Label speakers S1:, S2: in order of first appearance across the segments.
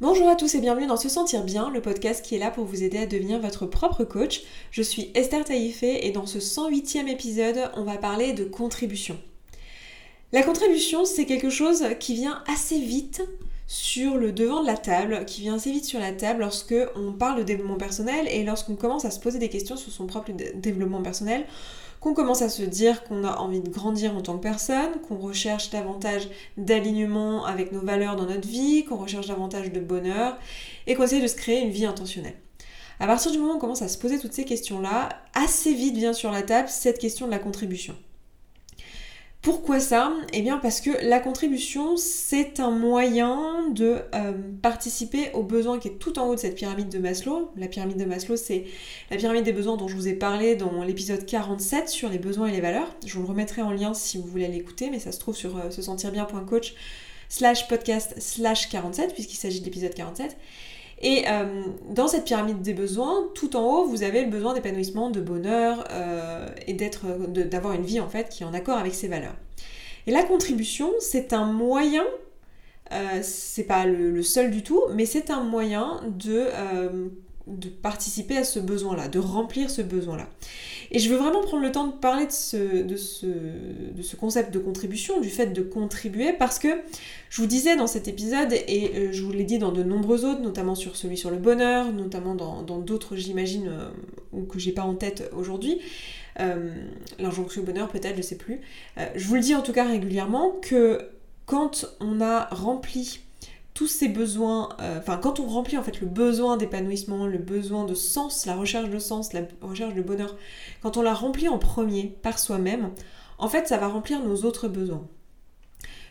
S1: Bonjour à tous et bienvenue dans Se Sentir Bien, le podcast qui est là pour vous aider à devenir votre propre coach. Je suis Esther Taïfé et dans ce 108e épisode, on va parler de contribution. La contribution, c'est quelque chose qui vient assez vite sur le devant de la table, qui vient assez vite sur la table lorsque on parle de développement personnel et lorsqu'on commence à se poser des questions sur son propre développement personnel qu'on commence à se dire qu'on a envie de grandir en tant que personne, qu'on recherche davantage d'alignement avec nos valeurs dans notre vie, qu'on recherche davantage de bonheur et qu'on essaie de se créer une vie intentionnelle. À partir du moment où on commence à se poser toutes ces questions-là, assez vite vient sur la table cette question de la contribution. Pourquoi ça? Eh bien parce que la contribution, c'est un moyen de euh, participer aux besoins qui est tout en haut de cette pyramide de Maslow. La pyramide de Maslow, c'est la pyramide des besoins dont je vous ai parlé dans l'épisode 47 sur les besoins et les valeurs. Je vous le remettrai en lien si vous voulez l'écouter, mais ça se trouve sur euh, se sentir bien.coach slash podcast slash 47 puisqu'il s'agit de l'épisode 47. Et euh, dans cette pyramide des besoins, tout en haut, vous avez besoin d'épanouissement, de bonheur et d'avoir une vie en fait qui est en accord avec ses valeurs. Et la contribution, c'est un moyen, euh, c'est pas le, seul du tout, mais c'est un moyen de de participer à ce besoin-là, de remplir ce besoin-là. Et je veux vraiment prendre le temps de parler de ce, de, ce, de ce, concept de contribution, du fait de contribuer, parce que je vous disais dans cet épisode, et euh, je vous l'ai dit dans de nombreux autres, notamment sur celui sur le bonheur, notamment dans d'autres, j'imagine, euh, ou que j'ai pas en tête aujourd'hui, euh, l'injonction au bonheur peut-être, je sais plus. je vous le dis en tout cas régulièrement que quand on a rempli tous ces besoins, euh, enfin quand on remplit en fait le besoin d'épanouissement, le besoin de sens, la recherche de sens, la recherche de bonheur, quand on la remplit en premier par soi-même, en fait ça va remplir nos autres besoins.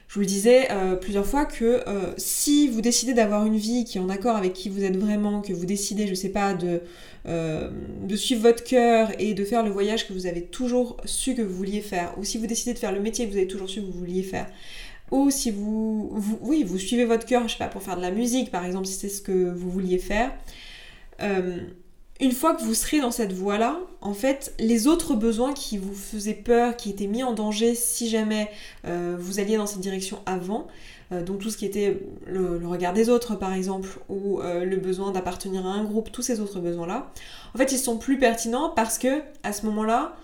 S1: Je vous disais euh, plusieurs fois que euh, si vous décidez d'avoir une vie qui est en accord avec qui vous êtes vraiment, que vous décidez, je sais pas, de, de suivre votre cœur et de faire le voyage que vous avez toujours su que vous vouliez faire, ou si vous décidez de faire le métier que vous avez toujours su que vous vouliez faire, ou si vous, oui, vous suivez votre cœur, je sais pas, pour faire de la musique par exemple, si c'est ce que vous vouliez faire, euh, une fois que vous serez dans cette voie-là, en fait, les autres besoins qui vous faisaient peur, qui étaient mis en danger si jamais euh, vous alliez dans cette direction avant, euh, donc tout ce qui était le, regard des autres par exemple, ou le besoin d'appartenir à un groupe, tous ces autres besoins-là, en fait, ils sont plus pertinents parce que à ce moment-là,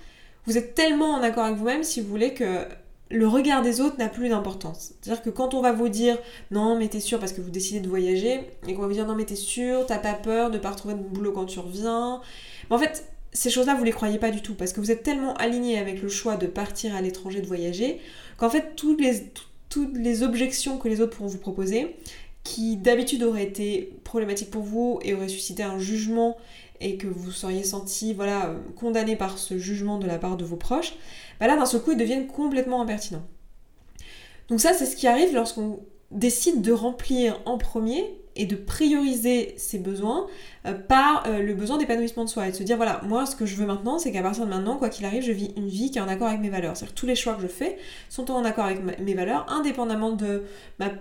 S1: vous êtes tellement en accord avec vous-même, si vous voulez, que le regard des autres n'a plus d'importance. C'est-à-dire que quand on va vous dire non mais t'es sûr parce que vous décidez de voyager, et qu'on va vous dire non mais t'es sûr, t'as pas peur de pas retrouver de boulot quand tu reviens. Mais en fait, ces choses-là, vous les croyez pas du tout, parce que vous êtes tellement aligné avec le choix de partir à l'étranger, de voyager, qu'en fait, toutes les, toutes les objections que les autres pourront vous proposer, qui d'habitude auraient été problématiques pour vous et auraient suscité un jugement et que vous seriez senti voilà, condamné par ce jugement de la part de vos proches, bah là d'un seul coup ils deviennent complètement impertinents. Donc ça c'est ce qui arrive lorsqu'on décide de remplir en premier et de prioriser ses besoins euh, par euh, le besoin d'épanouissement de soi et de se dire voilà moi ce que je veux maintenant c'est qu'à partir de maintenant quoi qu'il arrive je vis une vie qui est en accord avec mes valeurs. C'est-à-dire tous les choix que je fais sont en accord avec mes valeurs indépendamment de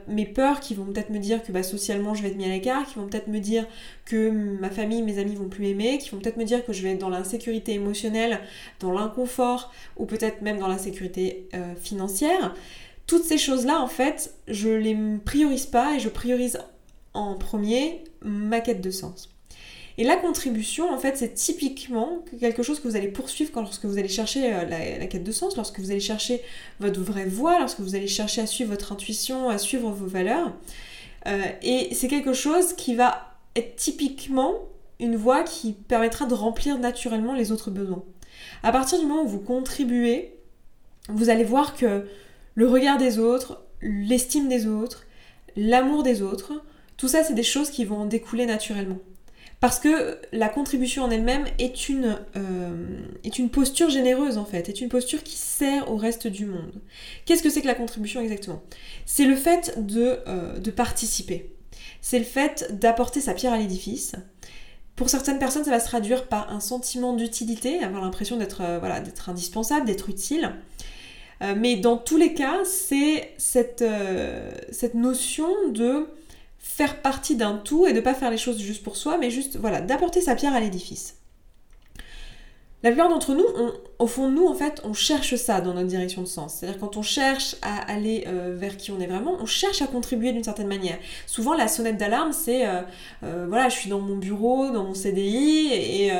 S1: mes peurs qui vont peut-être me dire que bah, socialement je vais être mis à l'écart qui vont peut-être me dire que ma famille mes amis vont plus m'aimer qui vont peut-être me dire que je vais être dans l'insécurité émotionnelle dans l'inconfort ou peut-être même dans l'insécurité euh, financière. Toutes ces choses-là, en fait, je les priorise pas et je priorise en premier ma quête de sens. Et la contribution, en fait, c'est typiquement quelque chose que vous allez poursuivre quand, lorsque vous allez chercher euh, la, quête de sens, lorsque vous allez chercher votre vraie voie, lorsque vous allez chercher à suivre votre intuition, à suivre vos valeurs. Euh, et c'est quelque chose qui va être typiquement une voie qui permettra de remplir naturellement les autres besoins. À partir du moment où vous contribuez, vous allez voir que le regard des autres, l'estime des autres, l'amour des autres, tout ça, c'est des choses qui vont découler naturellement. Parce que la contribution en elle-même est une, euh, est une posture généreuse en fait, est une posture qui sert au reste du monde. Qu'est-ce que c'est que la contribution exactement? C'est le fait de, euh, de participer. C'est le fait d'apporter sa pierre à l'édifice. Pour certaines personnes, ça va se traduire par un sentiment d'utilité, avoir l'impression d'être euh, voilà, indispensable, d'être utile. mais dans tous les cas, c'est cette, cette notion de faire partie d'un tout et de pas faire les choses juste pour soi, mais juste voilà, d'apporter sa pierre à l'édifice. la plupart d'entre nous, au fond de nous, en fait, on cherche ça dans notre direction de sens. C'est-à-dire quand on cherche à aller euh, vers qui on est vraiment, on cherche à contribuer d'une certaine manière. Souvent, la sonnette d'alarme, c'est euh, euh, voilà, je suis dans mon bureau, dans mon CDI, et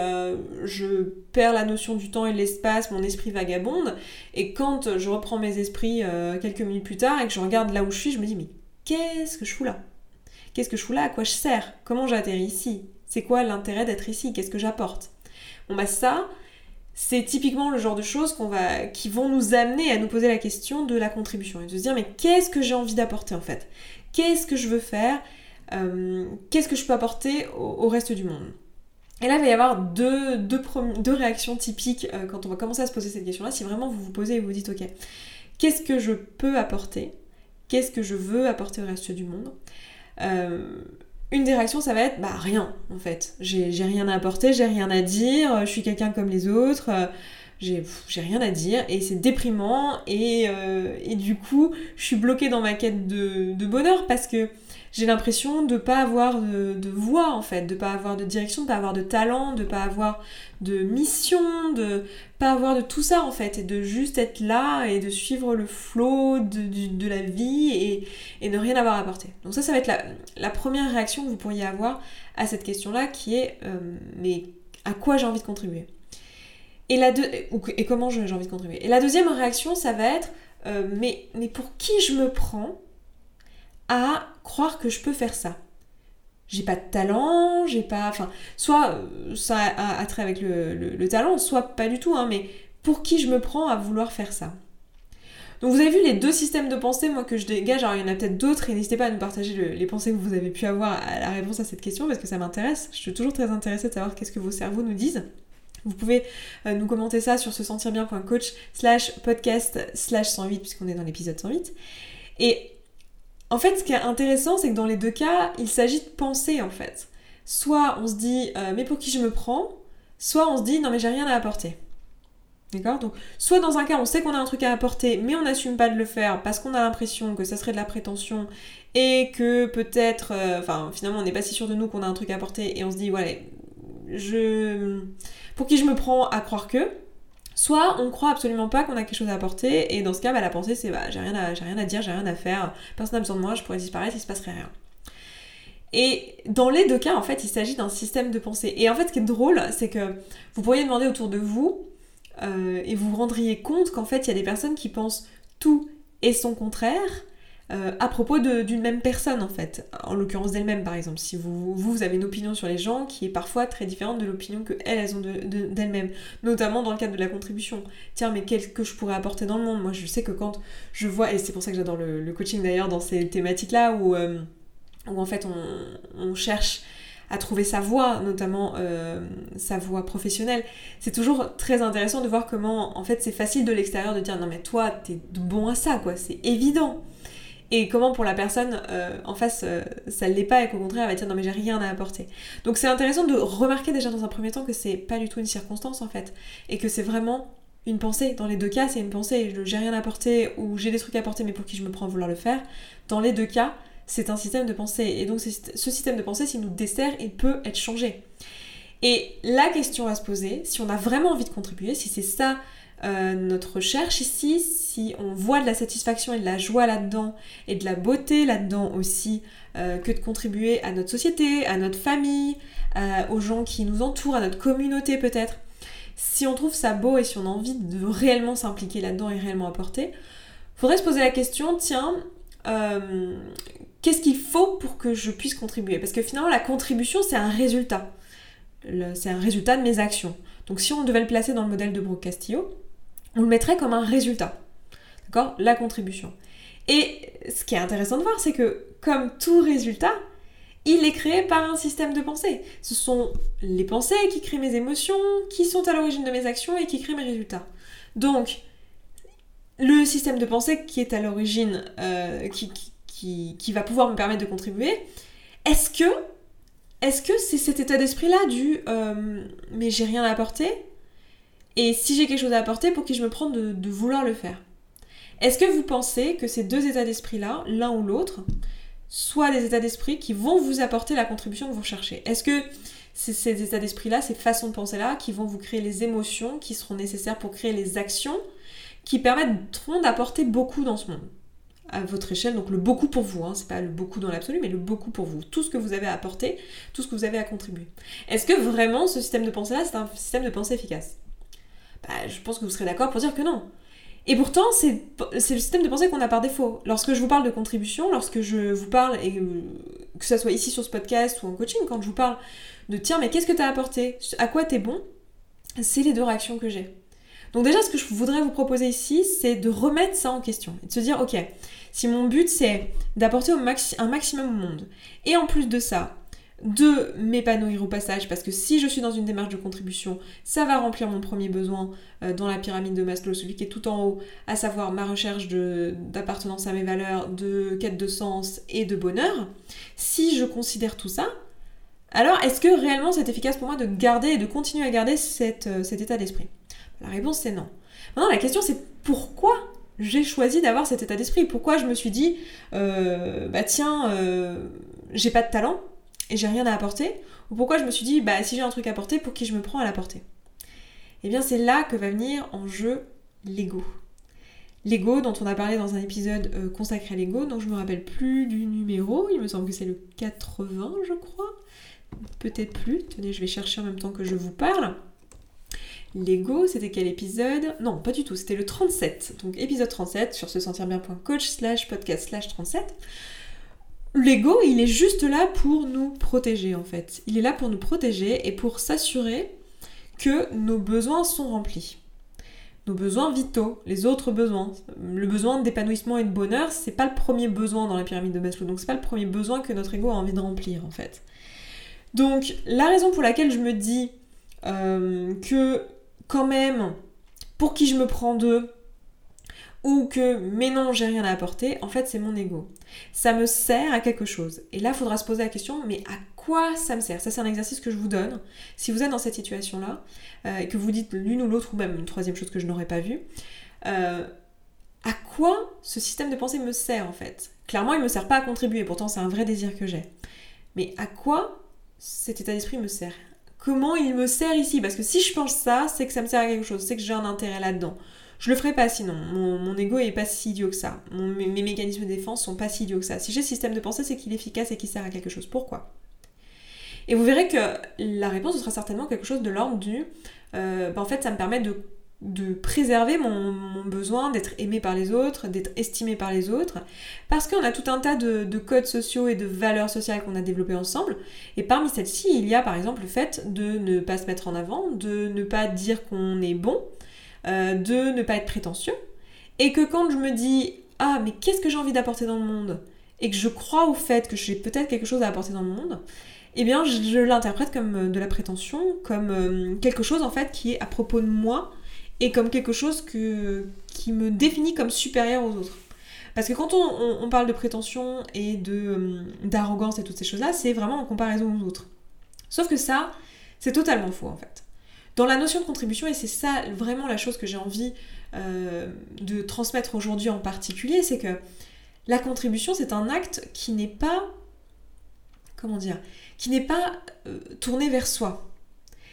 S1: je perds la notion du temps et de l'espace, mon esprit vagabonde. Et quand je reprends mes esprits quelques minutes plus tard et que je regarde là où je suis, je me dis mais qu'est-ce que je fous là? Qu'est-ce que je fous là? À quoi je sers? Comment j'atterris ici? C'est quoi l'intérêt d'être ici? Qu'est-ce que j'apporte? Bon bah ça, c'est typiquement le genre de choses qu'on va, qui vont nous amener à nous poser la question de la contribution et de se dire mais qu'est-ce que j'ai envie d'apporter en fait? Qu'est-ce que je veux faire? Euh, Qu'est-ce que je peux apporter au, reste du monde? Et là, il va y avoir deux, deux, réactions typiques euh, quand on va commencer à se poser cette question-là. Si vraiment vous vous posez et vous dites ok, qu'est-ce que je peux apporter? Qu'est-ce que je veux apporter au reste du monde? Une des réactions, ça va être bah rien en fait. J'ai rien à apporter, j'ai rien à dire, je suis quelqu'un comme les autres, euh, j'ai rien à dire et c'est déprimant et, euh, et, du coup je suis bloquée dans ma quête de, de bonheur parce que j'ai l'impression de pas avoir de, voix en fait, de pas avoir de direction, de pas avoir de talent, de pas avoir de mission, de pas avoir de tout ça en fait, et de juste être là et de suivre le flot de, la vie et, ne rien avoir à apporter. Donc ça, ça va être la, première réaction que vous pourriez avoir à cette question-là qui est euh, mais à quoi j'ai envie de contribuer? Et, la comment j'ai envie de contribuer? Et la deuxième réaction, ça va être euh, mais, mais pour qui je me prends à croire que je peux faire ça? J'ai pas de talent, j'ai pas. Enfin, soit euh, ça a, trait avec le, talent, soit pas du tout, hein, mais pour qui je me prends à vouloir faire ça? Donc vous avez vu les deux systèmes de pensée, moi, que je dégage. Alors il y en a peut-être d'autres et n'hésitez pas à nous partager les pensées que vous avez pu avoir à la réponse à cette question parce que ça m'intéresse. Je suis toujours très intéressée de savoir qu'est-ce que vos cerveaux nous disent. Vous pouvez euh, nous commenter ça sur se sentir bien.coach slash podcast slash 108 puisqu'on est dans l'épisode 108. Et en fait, ce qui est intéressant, c'est que dans les deux cas, il s'agit de penser en fait. Soit on se dit euh, mais pour qui je me prends, soit on se dit non mais j'ai rien à apporter. D'accord? Donc, soit dans un cas, on sait qu'on a un truc à apporter, mais on n'assume pas de le faire parce qu'on a l'impression que ça serait de la prétention et que peut-être, euh, enfin, finalement, on n'est pas si sûr de nous qu'on a un truc à apporter et on se dit, ouais, je. Pour qui je me prends à croire que Soit on croit absolument pas qu'on a quelque chose à apporter, et dans ce cas, bah, la pensée c'est bah, j'ai rien, à, rien à dire, j'ai rien à faire, personne n'a besoin de moi, je pourrais disparaître, il se passerait rien. Et dans les deux cas, en fait, il s'agit d'un système de pensée. Et en fait, ce qui est drôle, c'est que vous pourriez demander autour de vous, euh, et vous vous rendriez compte qu'en fait, il y a des personnes qui pensent tout et son contraire, euh, à propos d'une même personne en fait, en l'occurrence d'elle-même par exemple. Si vous, vous, avez une opinion sur les gens qui est parfois très différente de l'opinion que elles, ont d'elles-mêmes, notamment dans le cadre de la contribution. Tiens, mais qu'est-ce que je pourrais apporter dans le monde? Moi je sais que quand je vois, et c'est pour ça que j'adore le, coaching d'ailleurs dans ces thématiques-là où, euh, où en fait on, cherche à trouver sa voie, notamment euh, sa voie professionnelle. C'est toujours très intéressant de voir comment, en fait, c'est facile de l'extérieur de dire non mais toi, t'es bon à ça, quoi, c'est évident et comment pour la personne euh, en face euh, ça ne l'est pas et qu'au contraire elle va dire non mais j'ai rien à apporter. Donc c'est intéressant de remarquer déjà dans un premier temps que c'est pas du tout une circonstance en fait et que c'est vraiment une pensée. Dans les deux cas c'est une pensée, j'ai rien à apporter ou j'ai des trucs à apporter mais pour qui je me prends à vouloir le faire. Dans les deux cas c'est un système de pensée et donc ce système de pensée s'il nous dessert il peut être changé. Et la question à se poser, si on a vraiment envie de contribuer, si c'est ça euh, notre recherche ici, si on voit de la satisfaction et de la joie là-dedans, et de la beauté là-dedans aussi, euh, que de contribuer à notre société, à notre famille, euh, aux gens qui nous entourent, à notre communauté peut-être, si on trouve ça beau et si on a envie de réellement s'impliquer là-dedans et réellement apporter, faudrait se poser la question, tiens, qu'est-ce qu'il faut pour que je puisse contribuer? Parce que finalement, la contribution, c'est un résultat. C'est un résultat de mes actions. Donc si on devait le placer dans le modèle de Brooke Castillo, on le mettrait comme un résultat. La contribution. Et ce qui est intéressant de voir, c'est que comme tout résultat, il est créé par un système de pensée. Ce sont les pensées qui créent mes émotions, qui sont à l'origine de mes actions et qui créent mes résultats. Donc, le système de pensée qui est à l'origine, euh, qui, va pouvoir me permettre de contribuer, est-ce que est-ce que c'est cet état d'esprit-là du euh, mais j'ai rien à apporter et si j'ai quelque chose à apporter, pour qui je me prends de, vouloir le faire? Est-ce que vous pensez que ces deux états d'esprit-là, l'un ou l'autre, soit des états d'esprit qui vont vous apporter la contribution que vous recherchez? Est-ce que c'est ces états d'esprit-là, ces façons de penser-là, qui vont vous créer les émotions qui seront nécessaires pour créer les actions qui permettront d'apporter beaucoup dans ce monde? À votre échelle, donc le beaucoup pour vous, hein, c'est pas le beaucoup dans l'absolu, mais le beaucoup pour vous, tout ce que vous avez à apporter, tout ce que vous avez à contribuer. Est-ce que vraiment ce système de pensée-là, c'est un système de pensée efficace? Bah, Je pense que vous serez d'accord pour dire que non. Et pourtant, c'est le système de pensée qu'on a par défaut. Lorsque je vous parle de contribution, lorsque je vous parle, et que ce soit ici sur ce podcast ou en coaching, quand je vous parle de tiens, mais qu'est-ce que tu as apporté? À quoi t'es bon? C'est les deux réactions que j'ai. Donc déjà, ce que je voudrais vous proposer ici, c'est de remettre ça en question et de se dire, ok, si mon but c'est d'apporter un maximum au monde, et en plus de ça, de m'épanouir au passage, parce que si je suis dans une démarche de contribution, ça va remplir mon premier besoin euh, dans la pyramide de Maslow, celui qui est tout en haut, à savoir ma recherche d'appartenance à mes valeurs, de quête de sens et de bonheur. Si je considère tout ça, alors est-ce que réellement c'est efficace pour moi de garder et de continuer à garder euh, cet état d'esprit? La réponse c'est non. Maintenant la question c'est pourquoi j'ai choisi d'avoir cet état d'esprit? Pourquoi je me suis dit, euh, bah tiens, j'ai pas de talent, et j'ai rien à apporter Ou pourquoi je me suis dit, bah si j'ai un truc à apporter, pour qui je me prends à l'apporter? Eh bien c'est là que va venir en jeu l'ego. L'ego dont on a parlé dans un épisode euh, consacré à l'ego, dont je me rappelle plus du numéro, il me semble que c'est le 80 je crois, peut-être plus, tenez je vais chercher en même temps que je vous parle. L'ego, c'était quel épisode? Non, pas du tout, c'était le 37. Donc épisode 37 sur se sentir bien.coach slash podcast slash 37. L'ego, il est juste là pour nous protéger en fait. Il est là pour nous protéger et pour s'assurer que nos besoins sont remplis. Nos besoins vitaux, les autres besoins. Le besoin d'épanouissement et de bonheur, c'est pas le premier besoin dans la pyramide de Maslow. Donc c'est pas le premier besoin que notre ego a envie de remplir en fait. Donc la raison pour laquelle je me dis euh, que quand même, pour qui je me prends d'eux, ou que mais non, j'ai rien à apporter, en fait, c'est mon ego. Ça me sert à quelque chose. Et là, il faudra se poser la question, mais à quoi ça me sert? Ça, c'est un exercice que je vous donne. Si vous êtes dans cette situation-là, euh, et que vous dites l'une ou l'autre, ou même une troisième chose que je n'aurais pas vue, euh, à quoi ce système de pensée me sert en fait? Clairement, il ne me sert pas à contribuer, pourtant c'est un vrai désir que j'ai. Mais à quoi cet état d'esprit me sert? Comment il me sert ici? Parce que si je pense ça, c'est que ça me sert à quelque chose, c'est que j'ai un intérêt là-dedans. Je le ferai pas sinon. Mon, ego est pas si idiot que ça. mes, mécanismes de défense sont pas si idiots que ça. Si j'ai ce système de pensée, c'est qu'il est efficace et qu'il sert à quelque chose. Pourquoi? Et vous verrez que la réponse sera certainement quelque chose de l'ordre du euh, bah, en fait, ça me permet de, préserver mon, besoin d'être aimé par les autres, d'être estimé par les autres, parce qu'on a tout un tas de, de codes sociaux et de valeurs sociales qu'on a développés ensemble, et parmi celles-ci, il y a par exemple le fait de ne pas se mettre en avant, de ne pas dire qu'on est bon, euh, de ne pas être prétentieux, et que quand je me dis ah mais qu'est-ce que j'ai envie d'apporter dans le monde, et que je crois au fait que j'ai peut-être quelque chose à apporter dans le monde, eh bien je, l'interprète comme euh, de la prétention, comme euh, quelque chose en fait qui est à propos de moi, et comme quelque chose que, qui me définit comme supérieur aux autres. Parce que quand on, parle de prétention et de d'arrogance et toutes ces choses-là, c'est vraiment en comparaison aux autres. Sauf que ça, c'est totalement faux en fait. Dans la notion de contribution, et c'est ça vraiment la chose que j'ai envie euh, de transmettre aujourd'hui en particulier, c'est que la contribution, c'est un acte qui n'est pas, comment dire, qui n'est pas euh, tourné vers soi.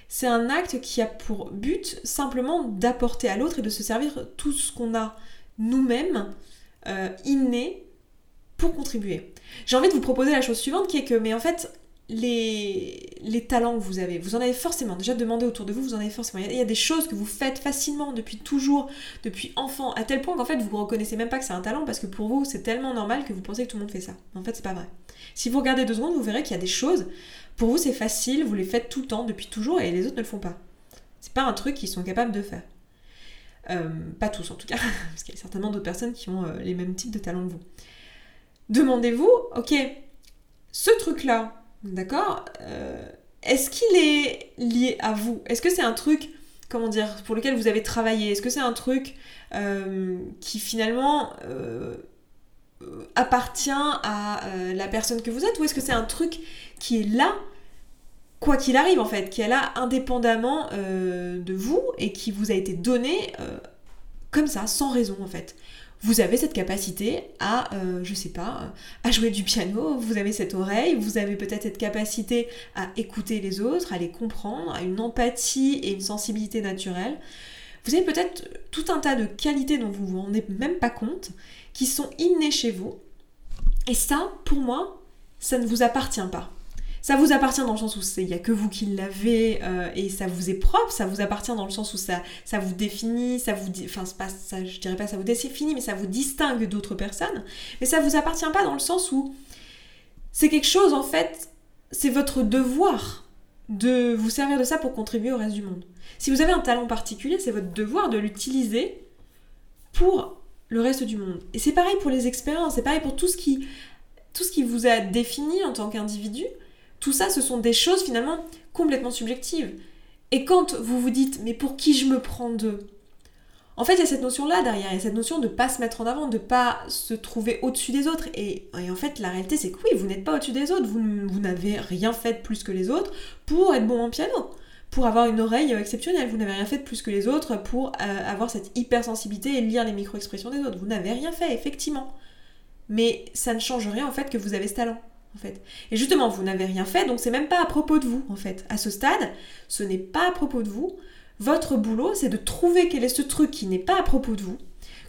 S1: C'est un acte qui a pour but simplement d'apporter à l'autre et de se servir tout ce qu'on a nous-mêmes euh, inné pour contribuer. J'ai envie de vous proposer la chose suivante qui est que, mais en fait, les, talents que vous avez. Vous en avez forcément. Déjà, demandez autour de vous, vous en avez forcément. Il y, a, des choses que vous faites facilement depuis toujours, depuis enfant, à tel point qu'en fait, vous ne reconnaissez même pas que c'est un talent parce que pour vous, c'est tellement normal que vous pensez que tout le monde fait ça. En fait, c'est pas vrai. Si vous regardez deux secondes, vous verrez qu'il y a des choses, pour vous, c'est facile, vous les faites tout le temps, depuis toujours, et les autres ne le font pas. C'est pas un truc qu'ils sont capables de faire. Euh, pas tous en tout cas, parce qu'il y a certainement d'autres personnes qui ont euh, les mêmes types de talents que vous. Demandez-vous, ok, ce truc-là, D'accord euh, Est-ce qu'il est lié à vous? Est-ce que c'est un truc, comment dire, pour lequel vous avez travaillé? Est-ce que c'est un truc euh, qui finalement euh, appartient à la personne que vous êtes? Ou est-ce que c'est un truc qui est là quoi qu'il arrive en fait, qui est là indépendamment de vous et qui vous a été donné comme ça, sans raison en fait? Vous avez cette capacité à, euh, je sais pas, à jouer du piano, vous avez cette oreille, vous avez peut-être cette capacité à écouter les autres, à les comprendre, à une empathie et une sensibilité naturelle. Vous avez peut-être tout un tas de qualités dont vous vous rendez même pas compte, qui sont innées chez vous. Et ça, pour moi, ça ne vous appartient pas. Ça vous appartient dans le sens où il n'y a que vous qui l'avez euh, et ça vous est propre, ça vous appartient dans le sens où ça, ça vous définit, ça vous... Enfin, pas, ça, je dirais pas ça vous définit, mais ça vous distingue d'autres personnes. Mais ça vous appartient pas dans le sens où c'est quelque chose, en fait, c'est votre devoir de vous servir de ça pour contribuer au reste du monde. Si vous avez un talent particulier, c'est votre devoir de l'utiliser pour le reste du monde. Et c'est pareil pour les expériences, c'est pareil pour tout ce qui tout ce qui vous a défini en tant qu'individu, tout ça, ce sont des choses finalement complètement subjectives. Et quand vous vous dites, mais pour qui je me prends d'eux? En fait, il y a cette notion-là derrière, il y a cette notion de ne pas se mettre en avant, de ne pas se trouver au-dessus des autres. Et, en fait, la réalité, c'est que oui, vous n'êtes pas au-dessus des autres, vous, n'avez rien fait de plus que les autres pour être bon en piano pour avoir une oreille exceptionnelle. Vous n'avez rien fait de plus que les autres pour euh, avoir cette hypersensibilité et lire les micro-expressions des autres. Vous n'avez rien fait, effectivement. Mais ça ne change rien en fait que vous avez ce talent en fait. Et justement, vous n'avez rien fait, donc c'est même pas à propos de vous, en fait. À ce stade, ce n'est pas à propos de vous. Votre boulot, c'est de trouver quel est ce truc qui n'est pas à propos de vous,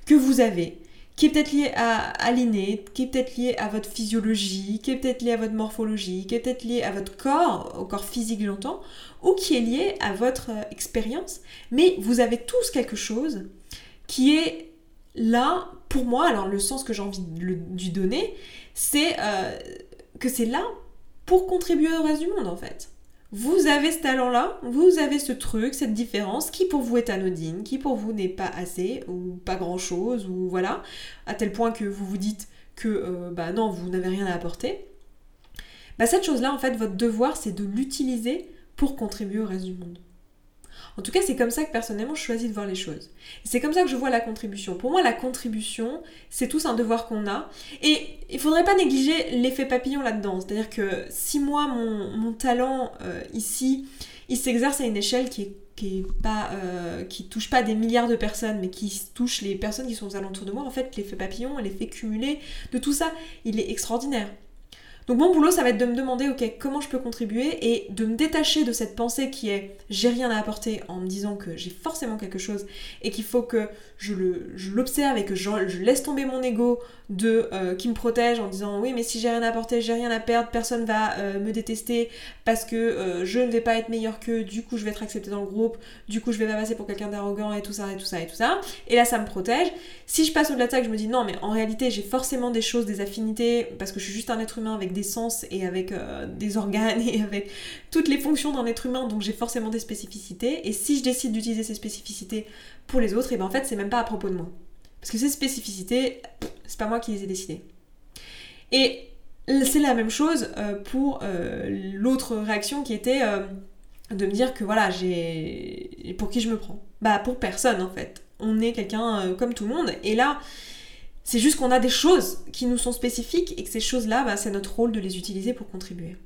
S1: que vous avez, qui est peut-être lié à, l'inné, qui est peut-être lié à votre physiologie, qui est peut-être lié à votre morphologie, qui est peut-être lié à votre corps, au corps physique j'entends, ou qui est lié à votre euh, expérience. Mais vous avez tous quelque chose qui est là, pour moi, alors le sens que j'ai envie de lui donner, c'est euh, que c'est là pour contribuer au reste du monde en fait. Vous avez ce talent-là, vous avez ce truc, cette différence qui pour vous est anodine, qui pour vous n'est pas assez ou pas grand-chose ou voilà, à tel point que vous vous dites que euh, bah non, vous n'avez rien à apporter. Bah cette chose-là en fait, votre devoir c'est de l'utiliser pour contribuer au reste du monde. En tout cas, c'est comme ça que personnellement je choisis de voir les choses. C'est comme ça que je vois la contribution. Pour moi, la contribution, c'est tous un devoir qu'on a. Et il faudrait pas négliger l'effet papillon là-dedans. C'est-à-dire que si moi, mon, talent euh, ici, il s'exerce à une échelle qui est euh, qui touche pas des milliards de personnes mais qui touche les personnes qui sont aux alentours de moi en fait l'effet papillon l'effet cumulé de tout ça il est extraordinaire donc mon boulot, ça va être de me demander, ok, comment je peux contribuer et de me détacher de cette pensée qui est j'ai rien à apporter en me disant que j'ai forcément quelque chose et qu'il faut que je l'observe et que je, laisse tomber mon ego de euh, qui me protège en disant oui mais si j'ai rien à apporter, j'ai rien à perdre, personne va euh, me détester parce que euh, je ne vais pas être meilleur que, du coup je vais être accepté dans le groupe, du coup je vais pas passer pour quelqu'un d'arrogant et tout ça et tout ça et tout ça. Et là ça me protège. Si je passe au-delà de ça que je me dis non mais en réalité j'ai forcément des choses, des affinités parce que je suis juste un être humain avec des sens et avec euh, des organes et avec toutes les fonctions d'un être humain, donc j'ai forcément des spécificités. Et si je décide d'utiliser ces spécificités pour les autres, et ben en fait c'est même pas à propos de moi. Parce que ces spécificités, c'est pas moi qui les ai décidées. Et c'est la même chose euh, pour euh, l'autre réaction qui était de me dire que voilà, j'ai. Pour qui je me prends Bah pour personne en fait. On est quelqu'un comme tout le monde. Et là, c'est juste qu'on a des choses qui nous sont spécifiques et que ces choses-là, bah, c'est notre rôle de les utiliser pour contribuer.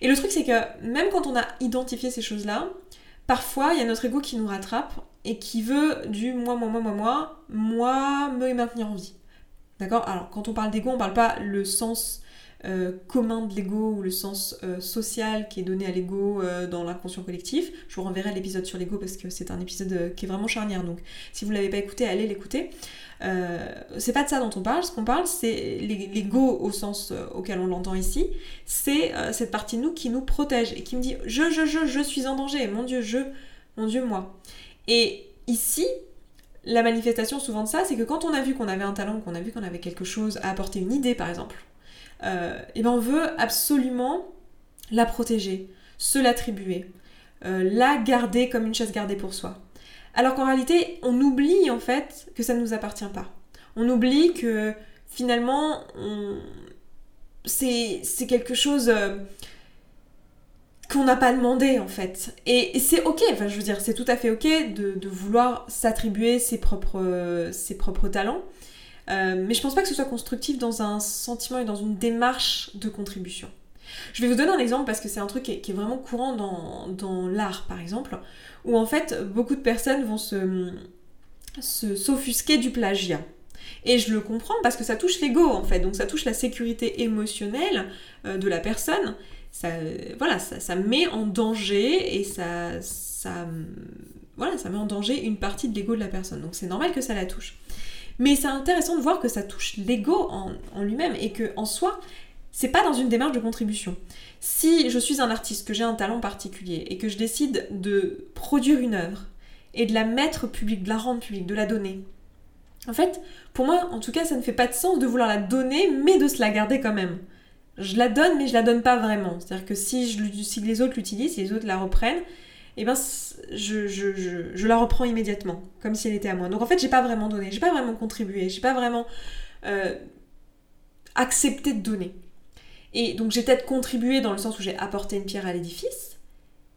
S1: Et le truc, c'est que même quand on a identifié ces choses-là, parfois, il y a notre ego qui nous rattrape et qui veut du moi, moi, moi, moi, moi, moi, me maintenir en vie. D'accord? Alors, quand on parle d'ego, on parle pas le sens euh, commun de l'ego ou le sens euh, social qui est donné à l'ego euh, dans l'inconscient collectif. Je vous renverrai l'épisode sur l'ego parce que c'est un épisode qui est vraiment charnière. Donc, si vous ne l'avez pas écouté, allez l'écouter. c'est pas de ça dont on parle. Ce qu'on parle, c'est l'ego au sens auquel on l'entend ici. C'est cette partie de nous qui nous protège et qui me dit je, je, je, je suis en danger. Mon Dieu, je, mon Dieu, moi. Et ici, la manifestation souvent de ça, c'est que quand on a vu qu'on avait un talent, qu'on a vu qu'on avait quelque chose à apporter, une idée par exemple, euh, et ben on veut absolument la protéger, se l'attribuer, euh, la garder comme une chasse gardée pour soi. Alors qu'en réalité, on oublie en fait que ça ne nous appartient pas. On oublie que finalement, c'est quelque chose euh, qu'on n'a pas demandé en fait. Et, c'est ok, enfin je veux dire, c'est tout à fait ok de, vouloir s'attribuer ses propres, ses propres talents. Euh, mais je pense pas que ce soit constructif dans un sentiment et dans une démarche de contribution. Je vais vous donner un exemple parce que c'est un truc qui est, vraiment courant dans, dans l'art par exemple, où en fait beaucoup de personnes vont se s'offusquer du plagiat. Et je le comprends parce que ça touche l'ego en fait, donc ça touche la sécurité émotionnelle euh, de la personne. Ça, voilà, ça, met en danger et ça, ça, voilà, ça met en danger une partie de l'ego de la personne. Donc c'est normal que ça la touche. Mais c'est intéressant de voir que ça touche l'ego en, lui-même et que en soi, c'est pas dans une démarche de contribution. Si je suis un artiste, que j'ai un talent particulier et que je décide de produire une œuvre et de la mettre publique, de la rendre publique, de la donner, en fait, pour moi, en tout cas, ça ne fait pas de sens de vouloir la donner, mais de se la garder quand même. Je la donne, mais je la donne pas vraiment. C'est-à-dire que si, si les autres l'utilisent, si les autres la reprennent, eh ben, je, je, la reprends immédiatement, comme si elle était à moi. Donc en fait, j'ai pas vraiment donné, j'ai pas vraiment contribué, j'ai pas vraiment euh, accepté de donner. Et donc j'ai peut-être contribué dans le sens où j'ai apporté une pierre à l'édifice,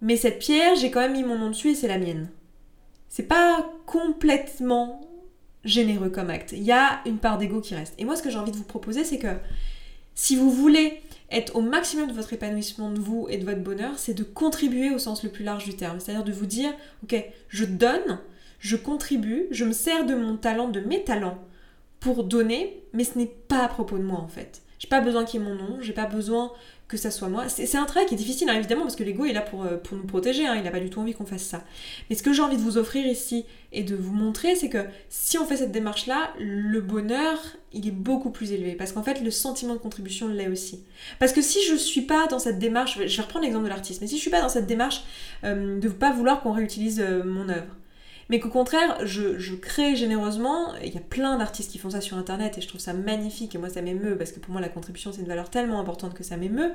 S1: mais cette pierre, j'ai quand même mis mon nom dessus et c'est la mienne. C'est pas complètement généreux comme acte. Il y a une part d'ego qui reste. Et moi, ce que j'ai envie de vous proposer, c'est que si vous voulez être au maximum de votre épanouissement de vous et de votre bonheur, c'est de contribuer au sens le plus large du terme. C'est-à-dire de vous dire, ok, je donne, je contribue, je me sers de mon talent, de mes talents pour donner, mais ce n'est pas à propos de moi en fait. J'ai pas besoin qu'il y ait mon nom, j'ai pas besoin que ça soit moi. C'est un travail qui est difficile, hein, évidemment, parce que l'ego est là pour, euh, nous protéger, hein, il n'a pas du tout envie qu'on fasse ça. Mais ce que j'ai envie de vous offrir ici et de vous montrer, c'est que si on fait cette démarche-là, le bonheur, il est beaucoup plus élevé. Parce qu'en fait, le sentiment de contribution l'est aussi. Parce que si je suis pas dans cette démarche, je vais reprendre l'exemple de l'artiste, mais si je suis pas dans cette démarche euh, de ne pas vouloir qu'on réutilise euh, mon œuvre, mais qu'au contraire, je, crée généreusement. Il y a plein d'artistes qui font ça sur internet et je trouve ça magnifique et moi ça m'émeut parce que pour moi la contribution c'est une valeur tellement importante que ça m'émeut.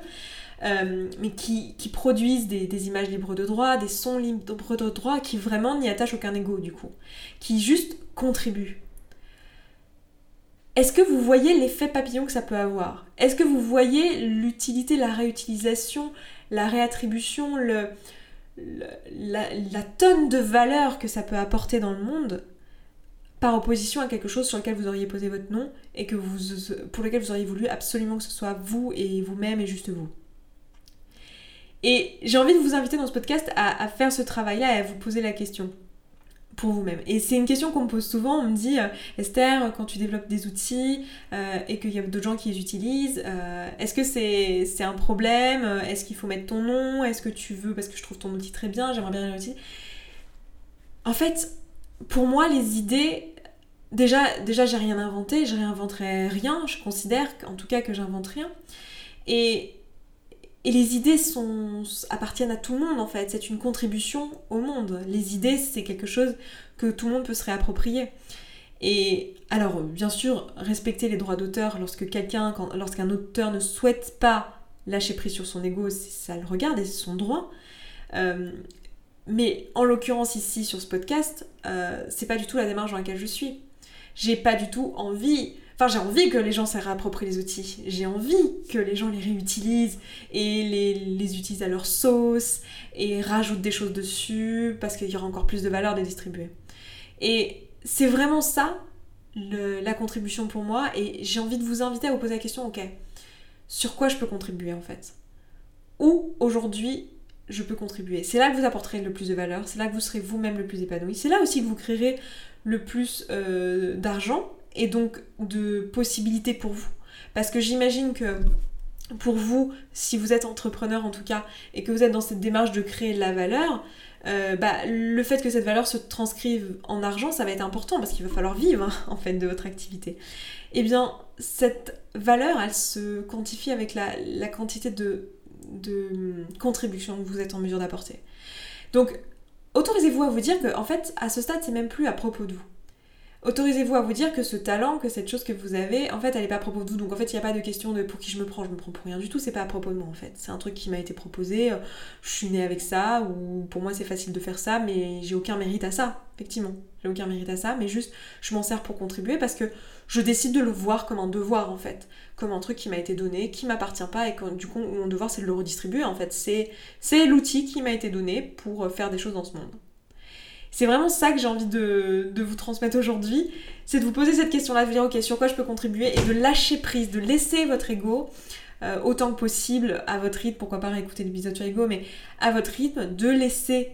S1: Euh, mais qui, produisent des, images libres de droit, des sons libres de droit qui vraiment n'y attachent aucun ego du coup, qui juste contribuent. Est-ce que vous voyez l'effet papillon que ça peut avoir? Est-ce que vous voyez l'utilité, la réutilisation, la réattribution, le, la, tonne de valeur que ça peut apporter dans le monde par opposition à quelque chose sur lequel vous auriez posé votre nom et pour lequel vous auriez voulu absolument que ce soit vous et vous-même et juste vous. Et j'ai envie de vous inviter dans ce podcast à faire ce travail-là et à vous poser la question pour vous-même. Et c'est une question qu'on me pose souvent, on me dit euh, Esther, quand tu développes des outils euh, et qu'il y a d'autres gens qui les utilisent, euh, est-ce que c'est un problème Est-ce qu'il faut mettre ton nom Est-ce que tu veux, parce que je trouve ton outil très bien, j'aimerais bien l'outil En fait, pour moi, les idées, déjà, déjà j'ai rien inventé, je réinventerai rien, je considère en tout cas que j'invente rien. Et et les idées appartiennent à tout le monde en fait, c'est une contribution au monde. Les idées, c'est quelque chose que tout le monde peut se réapproprier. Et alors, bien sûr, respecter les droits d'auteur lorsque quelqu'un, lorsqu'un auteur ne souhaite pas lâcher prise sur son ego, ça le regarde et c'est son droit. Euh, mais en l'occurrence ici sur ce podcast, euh, c'est pas du tout la démarche dans laquelle je suis. J'ai pas du tout envie Enfin, j'ai envie que les gens se réapproprient les outils. J'ai envie que les gens les réutilisent et les, les utilisent à leur sauce et rajoutent des choses dessus parce qu'il y aura encore plus de valeur de distribuer. Et c'est vraiment ça la contribution pour moi et j'ai envie de vous inviter à vous poser la question, ok, sur quoi je peux contribuer en fait? Où aujourd'hui je peux contribuer? C'est là que vous apporterez le plus de valeur, c'est là que vous serez vous-même le plus épanoui, c'est là aussi que vous créerez le plus euh, d'argent et donc de possibilités pour vous. Parce que j'imagine que pour vous, si vous êtes entrepreneur en tout cas, et que vous êtes dans cette démarche de créer de la valeur, euh, bah, le fait que cette valeur se transcrive en argent, ça va être important parce qu'il va falloir vivre en fait de votre activité. Eh bien, cette valeur, elle se quantifie avec la, la quantité de, de contribution que vous êtes en mesure d'apporter. Donc, autorisez-vous à vous dire que, en fait, à ce stade, c'est même plus à propos de vous. Autorisez-vous à vous dire que ce talent, que cette chose que vous avez, en fait, elle n'est pas à propos de vous. Donc en fait, il n'y a pas de question de pour qui je me prends, je me prends pour rien du tout, c'est pas à propos de moi en fait. C'est un truc qui m'a été proposé, euh, je suis née avec ça, ou pour moi c'est facile de faire ça, mais j'ai aucun mérite à ça, effectivement. J'ai aucun mérite à ça, mais juste je m'en sers pour contribuer parce que je décide de le voir comme un devoir en fait, comme un truc qui m'a été donné, qui m'appartient pas et que du coup mon devoir c'est de le redistribuer en fait. C'est l'outil qui m'a été donné pour euh, faire des choses dans ce monde. C'est vraiment ça que j'ai envie de, vous transmettre aujourd'hui. C'est de vous poser cette question-là, de dire ok, sur quoi je peux contribuer et de lâcher prise, de laisser votre ego euh, autant que possible à votre rythme, pourquoi pas réécouter l'épisode sur l'ego, mais à votre rythme, de laisser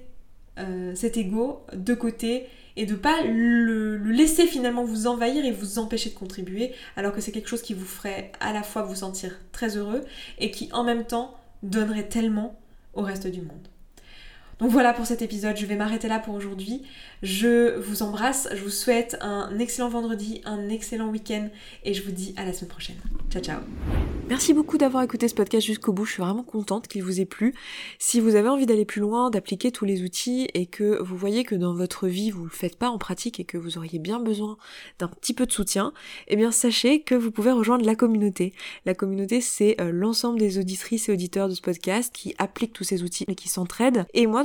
S1: euh, cet ego de côté et de pas le, laisser finalement vous envahir et vous empêcher de contribuer alors que c'est quelque chose qui vous ferait à la fois vous sentir très heureux et qui en même temps donnerait tellement au reste du monde. Donc voilà pour cet épisode, je vais m'arrêter là pour aujourd'hui. Je vous embrasse, je vous souhaite un excellent vendredi, un excellent week-end et je vous dis à la semaine prochaine. Ciao ciao Merci beaucoup d'avoir écouté ce podcast jusqu'au bout, je suis vraiment contente qu'il vous ait plu. Si vous avez envie d'aller plus loin, d'appliquer tous les outils et que vous voyez que dans votre vie vous le faites pas en pratique et que vous auriez bien besoin d'un petit peu de soutien, eh bien sachez que vous pouvez rejoindre la communauté. La communauté c'est euh, l'ensemble des auditrices et auditeurs de ce podcast qui appliquent tous ces outils et qui s'entraident. Et moi